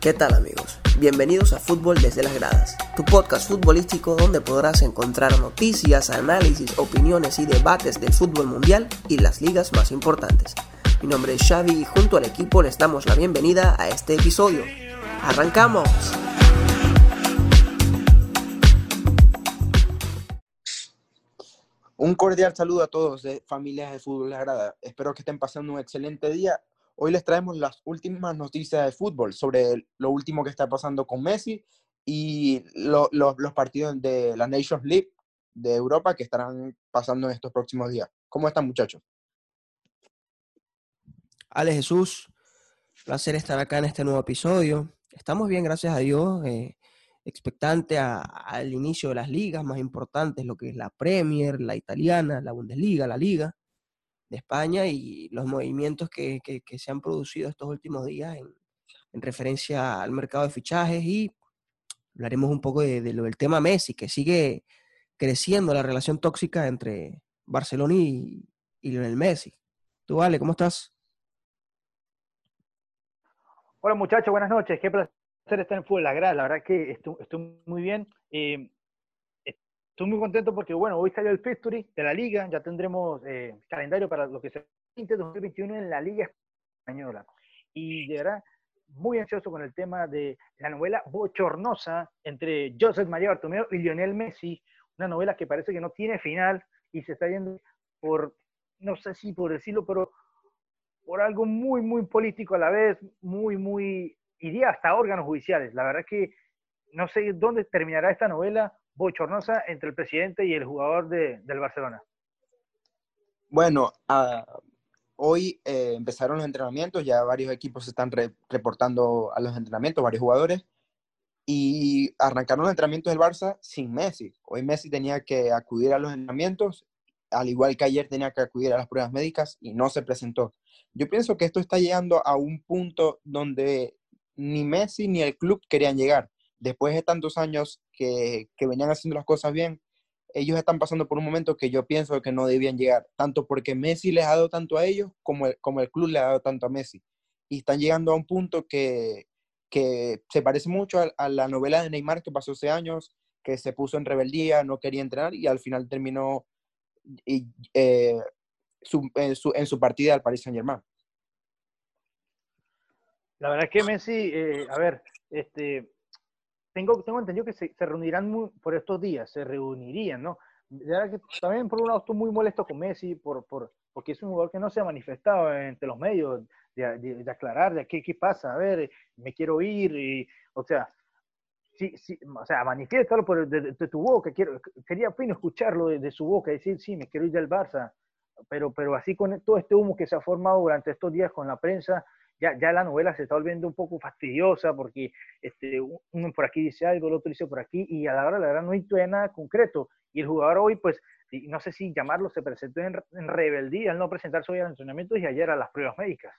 ¿Qué tal amigos? Bienvenidos a Fútbol desde las gradas, tu podcast futbolístico donde podrás encontrar noticias, análisis, opiniones y debates del fútbol mundial y las ligas más importantes. Mi nombre es Xavi y junto al equipo les damos la bienvenida a este episodio. ¡Arrancamos! Un cordial saludo a todos de Familias de Fútbol Grada. Espero que estén pasando un excelente día Hoy les traemos las últimas noticias de fútbol sobre lo último que está pasando con Messi y los partidos de la Nations League de Europa que estarán pasando en estos próximos días. ¿Cómo están muchachos? Ale Jesús, placer estar acá en este nuevo episodio. Estamos bien, gracias a Dios, eh, expectante al inicio de las ligas más importantes, lo que es la Premier, la italiana, la Bundesliga, la Liga de España y los movimientos que, se han producido estos últimos días en, referencia al mercado de fichajes y hablaremos un poco de, lo del tema Messi, que sigue creciendo la relación tóxica entre Barcelona y, y Lionel Messi. Tú, Vale, ¿cómo estás? Hola muchachos, buenas noches. Qué placer estar en Fútbol La. La verdad que estoy, muy bien. Eh, estoy muy contento porque, bueno, hoy salió el Fixture de la Liga, ya tendremos eh, calendario para lo que se 2021 en la Liga Española. Y verdad, muy ansioso con el tema de la novela bochornosa entre Joseph María Bartomeu y Lionel Messi, una novela que parece que no tiene final y se está yendo por, no sé si por decirlo, pero por algo muy, muy político a la vez, muy, muy, iría hasta órganos judiciales. La verdad que no sé dónde terminará esta novela, bochornosa entre el presidente y el jugador de, del Barcelona? Bueno, hoy eh, empezaron los entrenamientos, ya varios equipos están reportando a los entrenamientos, varios jugadores, y arrancaron los entrenamientos del Barça sin Messi. Hoy Messi tenía que acudir a los entrenamientos, al igual que ayer tenía que acudir a las pruebas médicas y no se presentó. Yo pienso que esto está llegando a un punto donde ni Messi ni el club querían llegar después de tantos años que, venían haciendo las cosas bien, ellos están pasando por un momento que yo pienso que no debían llegar, tanto porque Messi les ha dado tanto a ellos como el, como el club le ha dado tanto a Messi. Y están llegando a un punto que, se parece mucho a, la novela de Neymar que pasó hace años, que se puso en rebeldía, no quería entrenar y al final terminó eh, en, su, partida al Paris Saint Germain. La verdad es que Messi, eh, a ver, este, tengo, tengo entendido que se, reunirán por estos días, se reunirían, ¿no? que también por un lado estoy muy molesto con Messi por, por, porque es un jugador que no se ha manifestado entre los medios de, de, aclarar de qué, qué pasa, a ver, me quiero ir, y, o sea, sí, sí, o sea, manifiéstalo por, de, tu boca, quiero, quería fino escucharlo de, su boca, decir, sí, me quiero ir del Barça, pero, pero así con todo este humo que se ha formado durante estos días con la prensa, ya, la novela se está volviendo un poco fastidiosa porque este, uno por aquí dice algo, el otro dice por aquí, y a la hora la verdad no hay nada concreto. Y el jugador hoy, pues, no sé si llamarlo, se presentó en, rebeldía al no presentarse hoy al entrenamiento y ayer a las pruebas médicas.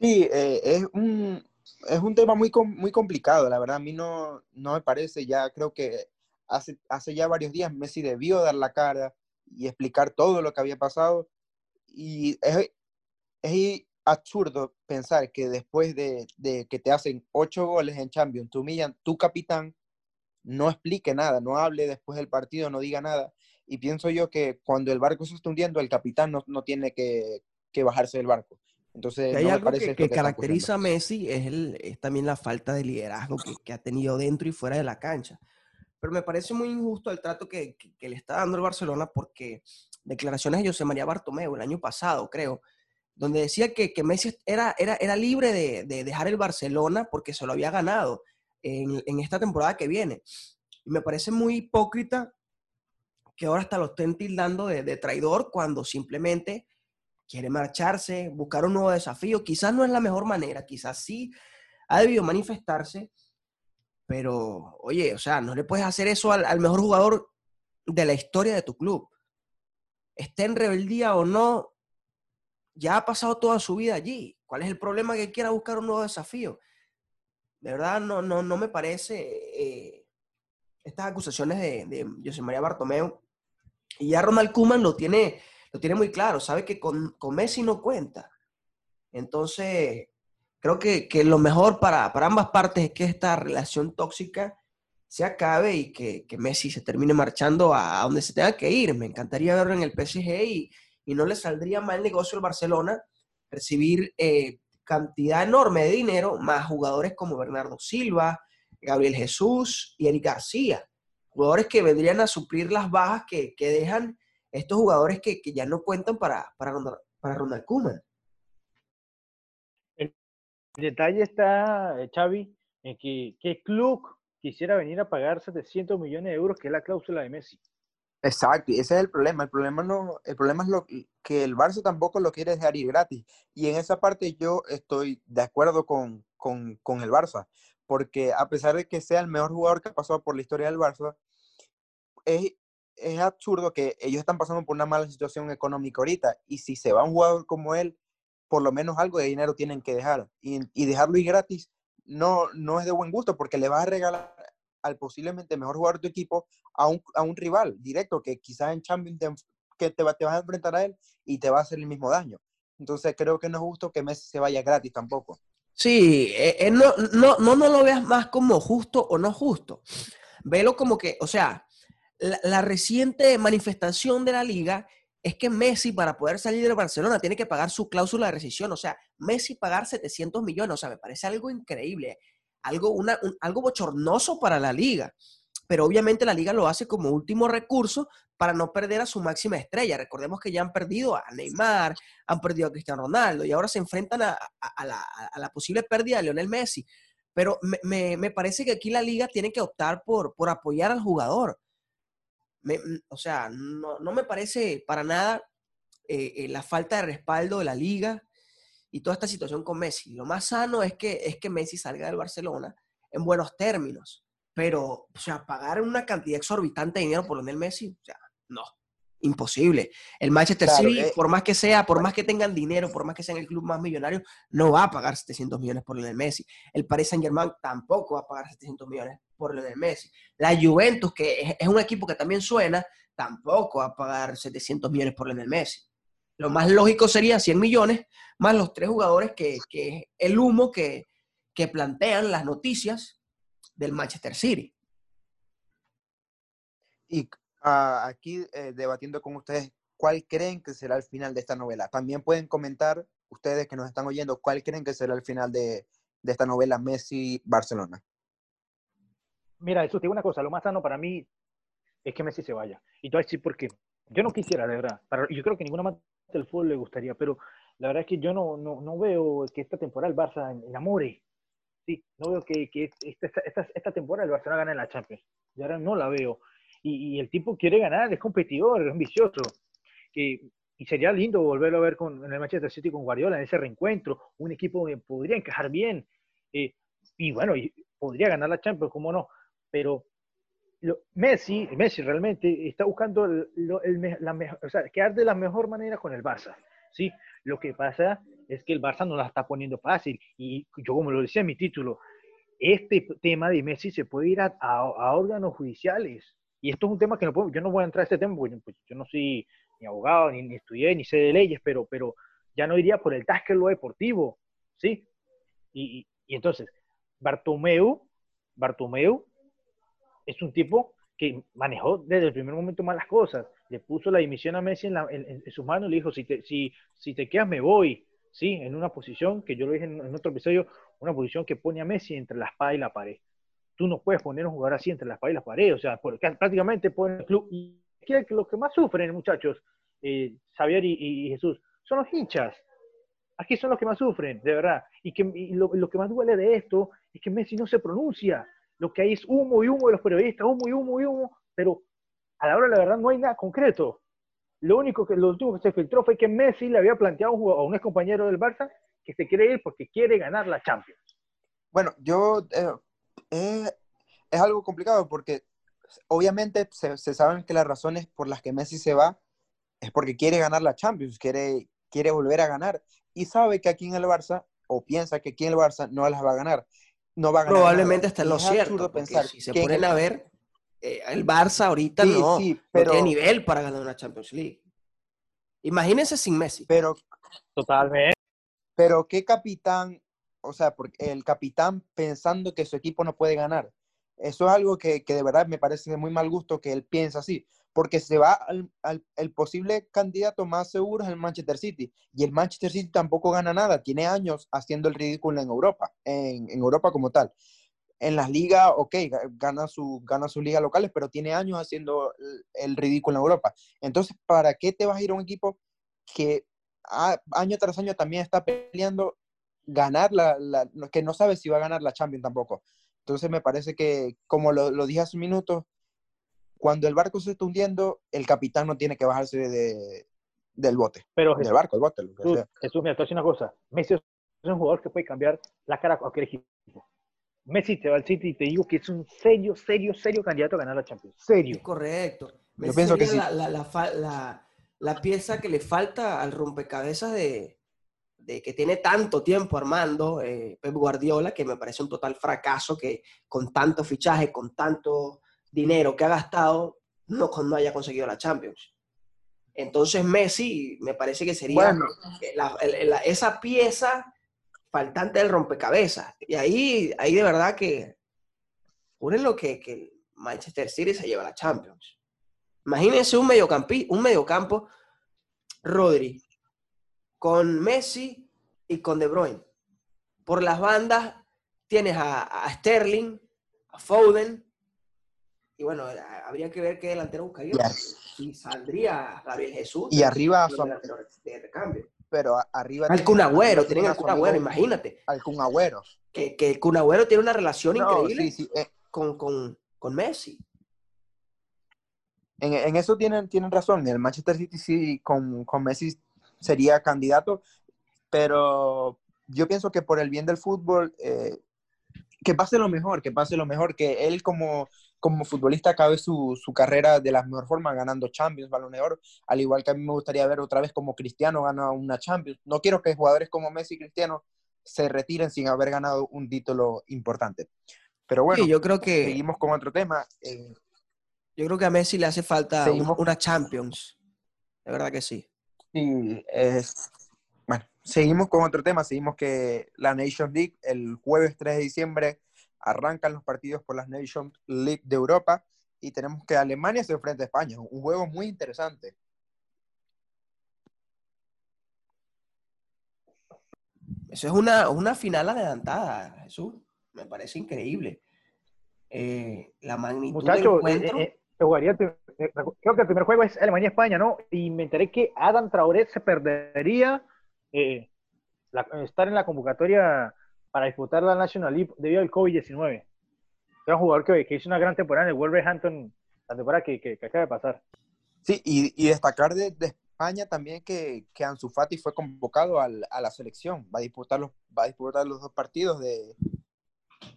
Sí, eh, es, un, es un tema muy, muy complicado, la verdad. A mí no, no me parece, ya creo que hace, hace ya varios días Messi debió dar la cara y explicar todo lo que había pasado. Y es, es absurdo pensar que después de, que te hacen ocho goles en Champions, tu humillan, tu capitán no explique nada, no hable después del partido, no diga nada. Y pienso yo que cuando el barco se está hundiendo, el capitán no, tiene que, bajarse del barco. Entonces, hay algo que, caracteriza a Messi es, es, también la falta de liderazgo que, ha tenido dentro y fuera de la cancha. Pero me parece muy injusto el trato que, le está dando el Barcelona porque declaraciones de José María Bartomeu el año pasado, creo, donde decía que, que Messi era, era, era libre de, de, dejar el Barcelona porque se lo había ganado en, en, esta temporada que viene. Y me parece muy hipócrita que ahora hasta lo estén tildando de, de, traidor cuando simplemente quiere marcharse, buscar un nuevo desafío. Quizás no es la mejor manera, quizás sí ha debido manifestarse, pero oye, o sea, no le puedes hacer eso al, al mejor jugador de la historia de tu club. Esté en rebeldía o no, ya ha pasado toda su vida allí. ¿Cuál es el problema que quiera buscar un nuevo desafío? De verdad, no, no, no me parece eh, estas acusaciones de, de, José María Bartomeu. Y ya Ronald Koeman lo tiene, lo tiene muy claro, sabe que con, Messi no cuenta. Entonces, creo que, que lo mejor para, para, ambas partes es que esta relación tóxica se acabe y que, que Messi se termine marchando a, donde se tenga que ir. Me encantaría verlo en el PSG y, y no le saldría mal negocio al Barcelona recibir eh, cantidad enorme de dinero, más jugadores como Bernardo Silva, Gabriel Jesús y Eric García. Jugadores que vendrían a suplir las bajas que, que dejan estos jugadores que, que, ya no cuentan para, para, para Ronald. El detalle está, eh, Xavi, en que qué club quisiera venir a pagar 700 millones de euros, que es la cláusula de Messi. Exacto, y ese es el problema. El problema, no, el problema es lo, que el Barça tampoco lo quiere dejar ir gratis. Y en esa parte yo estoy de acuerdo con, con, con el Barça, porque a pesar de que sea el mejor jugador que ha pasado por la historia del Barça, es, es absurdo que ellos están pasando por una mala situación económica ahorita. Y si se va un jugador como él, por lo menos algo de dinero tienen que dejar. Y, y dejarlo ir gratis no, no es de buen gusto porque le vas a regalar al posiblemente mejor jugador de tu equipo a un, a un rival directo que quizás en Champions que te, te vas a enfrentar a él y te va a hacer el mismo daño. Entonces creo que no es justo que Messi se vaya gratis tampoco. Sí, eh, eh, no, no, no, no lo veas más como justo o no justo. Velo como que, o sea, la, la, reciente manifestación de la liga es que Messi para poder salir de Barcelona tiene que pagar su cláusula de rescisión. O sea, Messi pagar 700 millones, o sea, me parece algo increíble, algo, una, un, algo bochornoso para la liga. Pero obviamente la liga lo hace como último recurso para no perder a su máxima estrella. Recordemos que ya han perdido a Neymar, han perdido a Cristiano Ronaldo y ahora se enfrentan a, la, posible pérdida de Lionel Messi. Pero me, me, parece que aquí la liga tiene que optar por, por apoyar al jugador me, o sea, no, no, me parece para nada eh, eh, la falta de respaldo de la liga y toda esta situación con Messi. Lo más sano es que, es que Messi salga del Barcelona en buenos términos, pero, o sea, pagar una cantidad exorbitante de dinero por Lionel Messi, o sea, no imposible. El Manchester claro, City, eh, por más que sea, por más que tengan dinero, por más que sean el club más millonario, no va a pagar 700 millones por Lionel Messi. El Paris Saint Germain tampoco va a pagar 700 millones por Lionel Messi. La Juventus, que es un equipo que también suena, tampoco va a pagar 700 millones por Lionel Messi. Lo más lógico sería 100 millones, más los tres jugadores que, que el humo que, que plantean las noticias del Manchester City. Y uh, aquí eh, debatiendo con ustedes cuál creen que será el final de esta novela. También pueden comentar ustedes que nos están oyendo cuál creen que será el final de, de esta novela Messi-Barcelona. Mira, eso te digo una cosa, lo más sano para mí es que Messi se vaya. Y tú vas a decir por qué. Yo no quisiera, de verdad. Para, yo creo que ninguna más del fútbol le gustaría, pero la verdad es que yo no, no, no veo que esta temporada el Barça enamore. Sí, no veo que, que esta, esta, esta temporada el Barcelona gane la Champions. Y ahora no la veo y, y, el tipo quiere ganar, es competidor, es ambicioso. Que, y sería lindo volverlo a ver con, en el Manchester City con Guardiola en ese reencuentro, un equipo que podría encajar bien. Eh, y bueno, y podría ganar la Champions, cómo no. Pero lo, Messi, Messi realmente está buscando el, el, mejor, o sea, quedar de la mejor manera con el Barça. ¿sí? Lo que pasa es que el Barça no la está poniendo fácil. Y yo, como lo decía en mi título, este tema de Messi se puede ir a, a, órganos judiciales. Y esto es un tema que no puedo, yo no voy a entrar a este tema porque pues, yo no soy ni abogado, ni, ni, estudié, ni sé de leyes, pero, pero ya no iría por el task lo deportivo, ¿sí? Y, y, y, entonces, Bartomeu, Bartomeu es un tipo que manejó desde el primer momento malas cosas, le puso la dimisión a Messi en, la, en, sus manos, le dijo, si te, si, si te quedas me voy, ¿sí? En una posición que yo lo dije en, en otro episodio, una posición que pone a Messi entre la espada y la pared tú no puedes poner un jugador así entre las paredes y las paredes, o sea, porque prácticamente pone el club. Y que los que más sufren, muchachos, eh, Xavier y, y, Jesús, son los hinchas. Aquí son los que más sufren, de verdad. Y, que, y lo, lo, que más duele de esto es que Messi no se pronuncia. Lo que hay es humo y humo de los periodistas, humo y humo y humo, pero a la hora de la verdad no hay nada concreto. Lo único que, lo último que se filtró fue que Messi le había planteado a un, ex compañero del Barça que se quiere ir porque quiere ganar la Champions. Bueno, yo eh, es, es algo complicado porque obviamente se, se, saben que las razones por las que Messi se va es porque quiere ganar la Champions, quiere, quiere volver a ganar y sabe que aquí en el Barça, o piensa que aquí en el Barça no las va a ganar. No va a ganar Probablemente está en lo cierto, pensar si se ponen a ver, eh, el Barça ahorita sí, no, sí, pero, no tiene nivel para ganar una Champions League. Imagínense sin Messi. Pero, Totalmente. Pero qué capitán o sea, porque el capitán pensando que su equipo no puede ganar. Eso es algo que, que de verdad me parece de muy mal gusto que él piensa así, porque se va al, al el posible candidato más seguro es el Manchester City, y el Manchester City tampoco gana nada, tiene años haciendo el ridículo en Europa, en, en Europa como tal. En las ligas, ok, gana, su, gana sus ligas locales, pero tiene años haciendo el, el ridículo en Europa. Entonces, ¿para qué te vas a ir a un equipo que año tras año también está peleando ganar la, la, que no sabe si va a ganar la Champions tampoco. Entonces me parece que, como lo, lo dije hace un minuto, cuando el barco se está hundiendo, el capitán no tiene que bajarse de, del bote. Pero del barco, el bote. Jesús, Jesús, mira, te voy a decir una cosa. Messi es un jugador que puede cambiar la cara a cualquier equipo. Messi te va al City y te digo que es un serio, serio, serio candidato a ganar la Champions. Serio. Es correcto. Yo pienso que sí. La, la, la, la, pieza que le falta al rompecabezas de, de que tiene tanto tiempo armando eh, Pep Guardiola, que me parece un total fracaso que con tanto fichaje, con tanto dinero que ha gastado, no, no haya conseguido la Champions. Entonces Messi me parece que sería Bueno. la- el- la- esa pieza faltante del rompecabezas. Y ahí, ahí de verdad que lo que, que el Manchester City se lleva la Champions. Imagínense un, mediocampi, un mediocampo, Rodri, con Messi y con De Bruyne. Por las bandas tienes a, a Sterling, a Foden, y bueno, a- habría que ver qué delantero buscaría. Y saldría Gabriel Jesús. Y arriba, de su- de recambio. pero a- arriba... Al Kun Agüero, tienen a al Kun Agüero, imagínate. Al Kun Agüero. Que, que el Kun Agüero tiene una relación No, increíble sí, sí, eh, con, con, con Messi. En, en eso tienen, tienen razón. El Manchester City sí, con, con Messi sería candidato, pero yo pienso que por el bien del fútbol, eh, que pase lo mejor, que pase lo mejor, que él como, como futbolista acabe su, su carrera de la mejor forma, ganando Champions, Balón de Oro, al igual que a mí me gustaría ver otra vez como Cristiano gana una Champions. No quiero que jugadores como Messi y Cristiano se retiren sin haber ganado un título importante. Pero bueno, Sí, yo creo que seguimos con otro tema. Eh, yo creo que a Messi le hace falta Seguimos. una Champions. De verdad que sí. Sí, es... Bueno, seguimos con otro tema. Seguimos que la Nations League el jueves 3 de diciembre arrancan los partidos por las Nations League de Europa y tenemos que Alemania se enfrenta a España. Un juego muy interesante. Eso es una, una final adelantada, Jesús. Me parece increíble. Eh, la magnitud del Muchachos, encuentro. eh, eh, jugaría eh, creo que el primer juego es Alemania-España, ¿no? Y me enteré que Adam Traoré se perdería eh, la- estar en la convocatoria para disputar la National League debido al COVID-19. Era un jugador que, que hizo una gran temporada en el Wolverhampton, la temporada que, que, que acaba de pasar. Sí, y, y destacar de, de España también que, que Ansu Fati fue convocado al- a la selección. Va a disputar los, va a disputar los dos partidos de,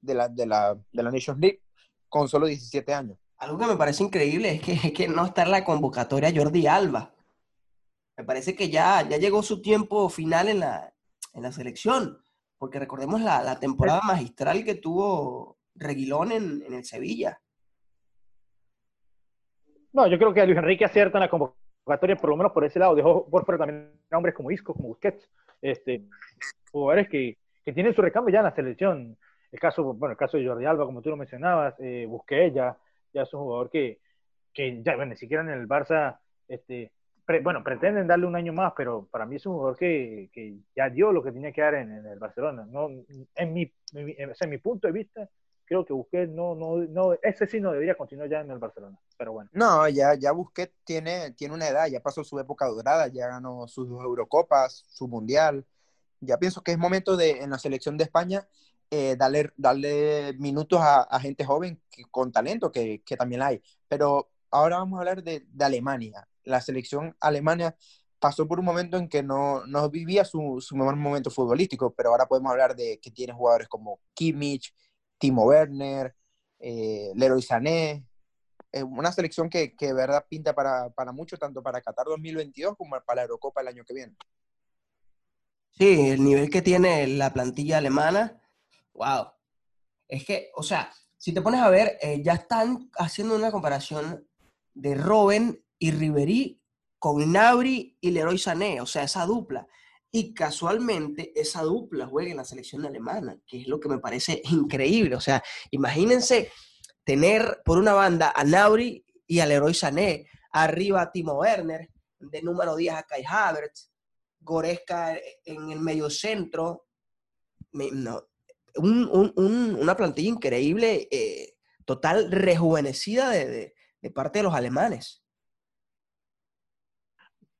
de, la, de, la, de la Nations League con solo 17 años. Algo que me parece increíble es que, es que no está en la convocatoria Jordi Alba. Me parece que ya, ya llegó su tiempo final en la, en la selección, porque recordemos la, la temporada magistral que tuvo Reguilón en, en el Sevilla. No, yo creo que Luis Enrique acierta en la convocatoria, por lo menos por ese lado. Dejó por fuera también a hombres como Isco, como Busquets, este, jugadores que, que tienen su recambio ya en la selección. El caso, bueno, el caso de Jordi Alba, como tú lo mencionabas, eh, Busquets ya, ya es un jugador que, que ya, bueno, ni siquiera en el Barça, este, pre- bueno, pretenden darle un año más, pero para mí es un jugador que, que ya dio lo que tenía que dar en, en el Barcelona. No, en, mi, en, en mi punto de vista, creo que Busquets no, no, no, ese sí no debería continuar ya en el Barcelona. Pero bueno. No, ya, ya Busquets tiene, tiene una edad, ya pasó su época dorada, ya ganó sus dos Eurocopas, su Mundial. Ya pienso que es momento de, en la selección de España, eh, darle, darle minutos a, a gente joven que, con talento, que, que también hay. Pero ahora vamos a hablar de, de Alemania. La selección alemana pasó por un momento en que no, no vivía su, su mejor momento futbolístico, pero ahora podemos hablar de que tiene jugadores como Kimmich, Timo Werner, eh, Leroy Sané, una selección que, que de verdad pinta para, para mucho, tanto para Qatar 2022 como para la Eurocopa el año que viene. Sí, el nivel que tiene la plantilla alemana, wow. Es que, o sea, si te pones a ver, eh, ya están haciendo una comparación de Robben y Ribery con Nabri y Leroy Sané, o sea, esa dupla. y casualmente esa dupla juega en la selección alemana, que es lo que me parece increíble. O sea, imagínense tener por una banda a Nauri y al Leroy Sané, arriba a Timo Werner, de número 10 a Kai Havertz, Goreska en el medio centro. una plantilla increíble, eh, total rejuvenecida de, parte de los alemanes.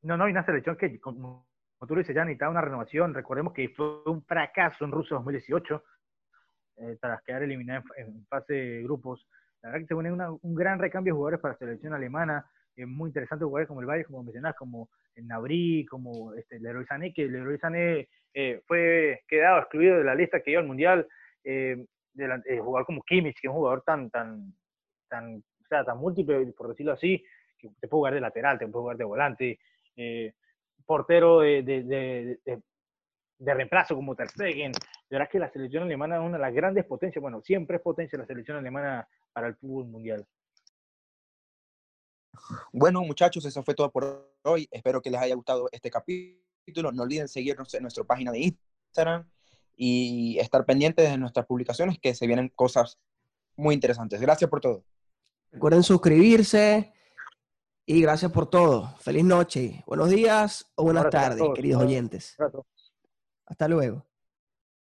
No, no, hay una selección que, como, tú lo dices, ya necesitaba una renovación. Recordemos que fue un fracaso en Rusia 2018, eh, tras quedar eliminada en, fase de grupos. La verdad que se pone un gran recambio de jugadores para la selección alemana muy interesantes jugadores como el Valle, como mencionas, como el Nabri, como este, Leroy Sané, que Leroy Sané eh, fue quedado excluido de la lista que dio al Mundial, eh, de la, eh, como Kimmich, que es un jugador tan, tan, tan, o sea, tan múltiple, por decirlo así, que te puede jugar de lateral, te puede jugar de volante, eh, portero de, de, de, de, reemplazo como Ter Stegen. Verás que la selección alemana es una de las grandes potencias, bueno, siempre es potencia la selección alemana para el fútbol mundial. Bueno, muchachos, eso fue todo por hoy. Espero que les haya gustado este capítulo. No olviden seguirnos en nuestra página de Instagram y estar pendientes de nuestras publicaciones, que se vienen cosas muy interesantes. Gracias por todo. Recuerden suscribirse y gracias por todo. Feliz noche, buenos días o buenas tardes, queridos oyentes. Hasta luego.